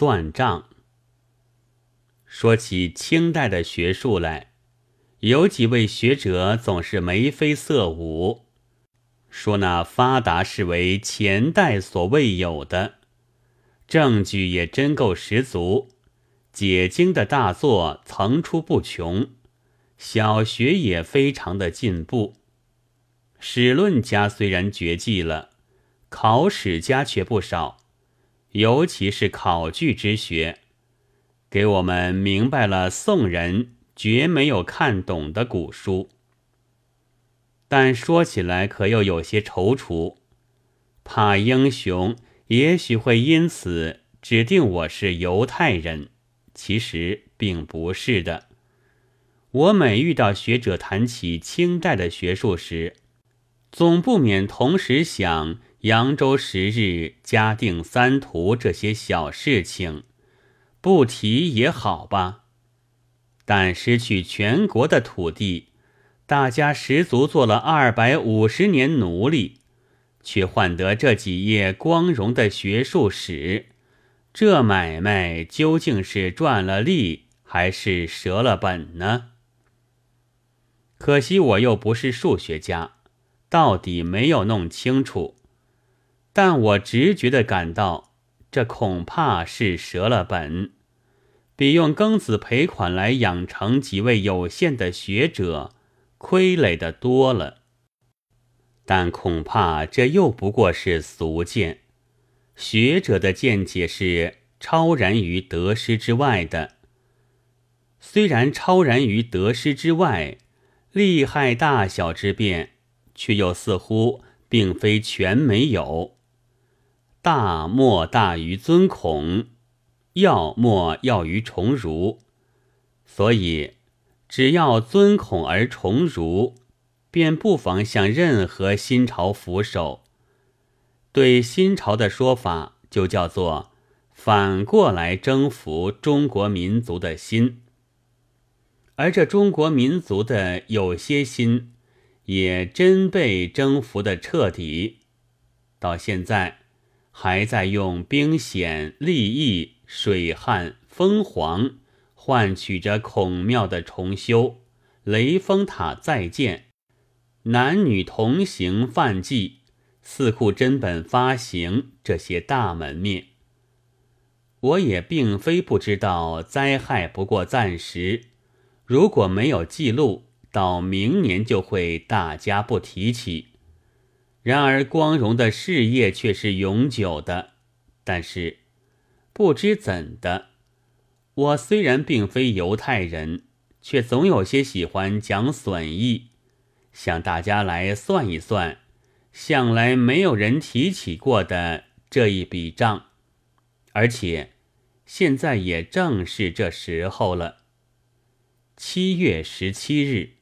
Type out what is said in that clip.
算账。说起清代的学术来，有几位学者总是眉飞色舞，说那发达是为前代所未有的，证据也真够十足。解经的大作层出不穷，小学也非常的进步。史论家虽然绝迹了，考史家却不少，尤其是考据之学。给我们明白了宋人绝没有看懂的古书，但说起来可又有些踌躇，怕英雄也许会因此指定我是犹太人，其实并不是的。我每遇到学者谈起清代的学术时，总不免同时想扬州十日、嘉定三屠这些小事情。不提也好吧，但失去全国的土地，大家十足做了二百五十年奴隶，却换得这几页光荣的学术史，这买卖究竟是赚了利还是折了本呢？可惜我又不是数学家，到底没有弄清楚，但我直觉的感到。这恐怕是折了本，比用庚子赔款来养成几位有限的学者亏累的多了。但恐怕这又不过是俗见，学者的见解是超然于得失之外的。虽然超然于得失之外，利害大小之变，却又似乎并非全没有。大莫大于尊孔，要莫要于崇儒，所以只要尊孔而崇儒，便不妨向任何新朝俯首。对新朝的说法，就叫做反过来征服中国民族的心。而这中国民族的有些心，也真被征服的彻底，到现在。还在用兵险、利益、水旱、风黄换取着孔庙的重修、雷峰塔再建、男女同行犯祭、四库真本发行。这些大门面。我也并非不知道灾害不过暂时，如果没有记录，到明年就会大家不提起。然而，光荣的事业却是永久的。但是，不知怎的，我虽然并非犹太人，却总有些喜欢讲损益，向大家来算一算，向来没有人提起过的这一笔账。而且，现在也正是这时候了。七月十七日。